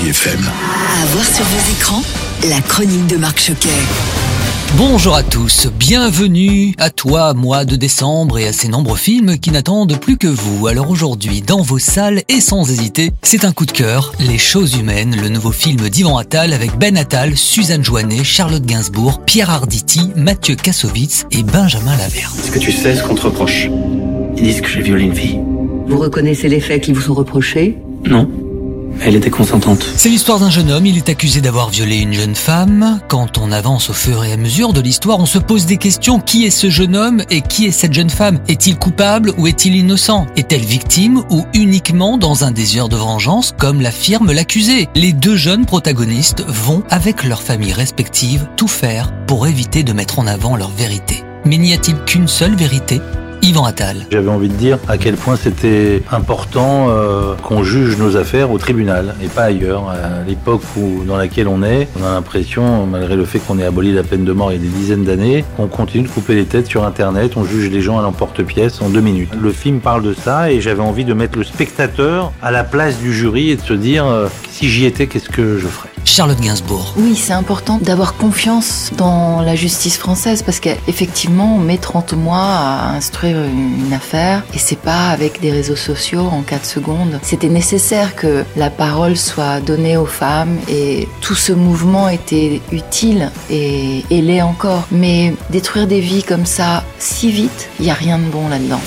Chérie FM. À voir sur vos écrans, la chronique de Marc Choquet. Bonjour à tous, bienvenue à toi, mois de décembre et à ces nombreux films qui n'attendent plus que vous. Alors aujourd'hui, dans vos salles et sans hésiter, c'est un coup de cœur, Les choses humaines, le nouveau film d'Ivan Attal avec Ben Attal, Suzanne Joannet, Charlotte Gainsbourg, Pierre Arditi, Mathieu Kassovitz et Benjamin Laverne. Est-ce que tu sais ce qu'on te reproche? Ils disent que j'ai violé une fille. Vous reconnaissez les faits qui vous sont reprochés? Non. Elle était consentante. C'est l'histoire d'un jeune homme, il est accusé d'avoir violé une jeune femme. Quand on avance au fur et à mesure de l'histoire, on se pose des questions. Qui est ce jeune homme et qui est cette jeune femme? Est-il coupable ou est-il innocent? Est-elle victime ou uniquement dans un désir de vengeance, comme l'affirme l'accusé? Les deux jeunes protagonistes vont, avec leurs familles respectives, tout faire pour éviter de mettre en avant leur vérité. Mais n'y a-t-il qu'une seule vérité? Yvan Attal. J'avais envie de dire à quel point c'était important euh, qu'on juge nos affaires au tribunal et pas ailleurs. À l'époque dans laquelle on est, on a l'impression, malgré le fait qu'on ait aboli la peine de mort il y a des dizaines d'années, qu'on continue de couper les têtes sur Internet, on juge les gens à l'emporte-pièce en deux minutes. Le film parle de ça et j'avais envie de mettre le spectateur à la place du jury et de se dire euh, si j'y étais, qu'est-ce que je ferais? Charlotte Gainsbourg. Oui, c'est important d'avoir confiance dans la justice française parce qu'effectivement, on met 30 mois à instruire une affaire et c'est pas avec des réseaux sociaux en 4 secondes. C'était nécessaire que la parole soit donnée aux femmes et tout ce mouvement était utile et, et l'est encore. Mais détruire des vies comme ça si vite, il y a rien de bon là-dedans.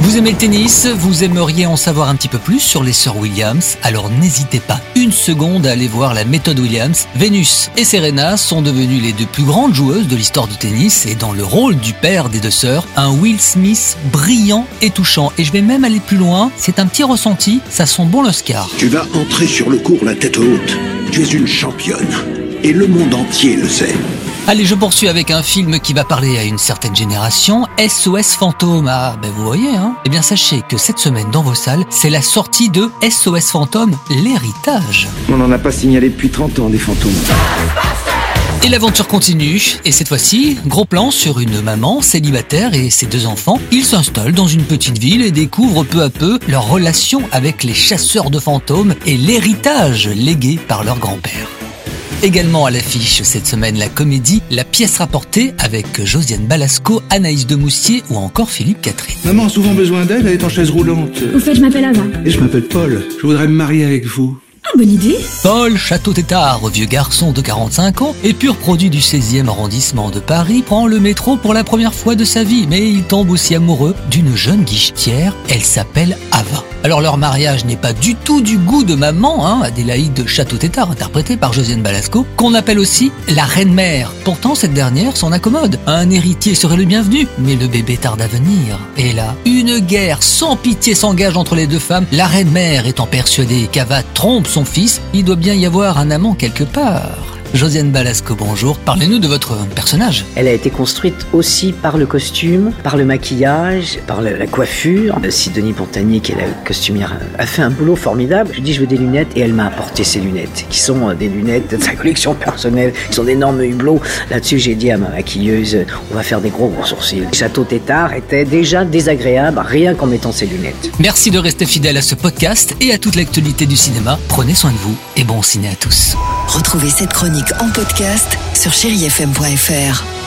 Vous aimez le tennis? Vous aimeriez en savoir un petit peu plus sur les sœurs Williams? Alors n'hésitez pas une seconde à aller voir la méthode Williams. Venus et Serena sont devenues les deux plus grandes joueuses de l'histoire du tennis et dans le rôle du père des deux sœurs, un Will Smith brillant et touchant. Et je vais même aller plus loin, c'est un petit ressenti, ça sent bon l'Oscar. Tu vas entrer sur le cours la tête haute. Tu es une championne. Et le monde entier le sait. Allez, je poursuis avec un film qui va parler à une certaine génération, SOS Fantôme. Ah, ben vous voyez, hein Eh bien, sachez que cette semaine dans vos salles, c'est la sortie de SOS Fantôme, l'héritage. On n'en a pas signalé depuis 30 ans des fantômes. Et l'aventure continue, et cette fois-ci, gros plan sur une maman célibataire et ses deux enfants. Ils s'installent dans une petite ville et découvrent peu à peu leur relation avec les chasseurs de fantômes et l'héritage légué par leur grand-père. Également à l'affiche cette semaine la comédie La pièce rapportée avec Josiane Balasco, Anaïs Demoustier ou encore Philippe Catherine. Maman a souvent besoin d'aide, elle est en chaise roulante. Au fait, je m'appelle Ava. Et je m'appelle Paul. Je voudrais me marier avec vous. Bonne idée. Paul Château-Tétard, vieux garçon de 45 ans et pur produit du 16e arrondissement de Paris, prend le métro pour la première fois de sa vie, mais il tombe aussi amoureux d'une jeune guichetière, elle s'appelle Ava. Alors leur mariage n'est pas du tout du goût de maman, hein, Adélaïde Château-Tétard, interprétée par Josiane Balasco, qu'on appelle aussi la reine-mère. Pourtant, cette dernière s'en accommode. Un héritier serait le bienvenu, mais le bébé tarde à venir. Et là, une guerre sans pitié s'engage entre les deux femmes, la reine-mère étant persuadée qu'Ava trompe son fils, il doit bien y avoir un amant quelque part. Josiane Balasco, bonjour. Parlez-nous de votre personnage. Elle a été construite aussi par le costume, par le maquillage, par le- la coiffure. Euh, Sidonie Pontanier, qui est la costumière, a fait un boulot formidable. Je lui dis je veux des lunettes et elle m'a apporté ces lunettes, qui sont euh, des lunettes de sa collection personnelle, qui sont d'énormes hublots. Là-dessus, j'ai dit à ma maquilleuse, euh, on va faire des gros gros sourcils. Château Tétard était déjà désagréable rien qu'en mettant ses lunettes. Merci de rester fidèle à ce podcast et à toute l'actualité du cinéma. Prenez soin de vous et bon ciné à tous. Retrouvez cette chronique en podcast sur chérifm.fr.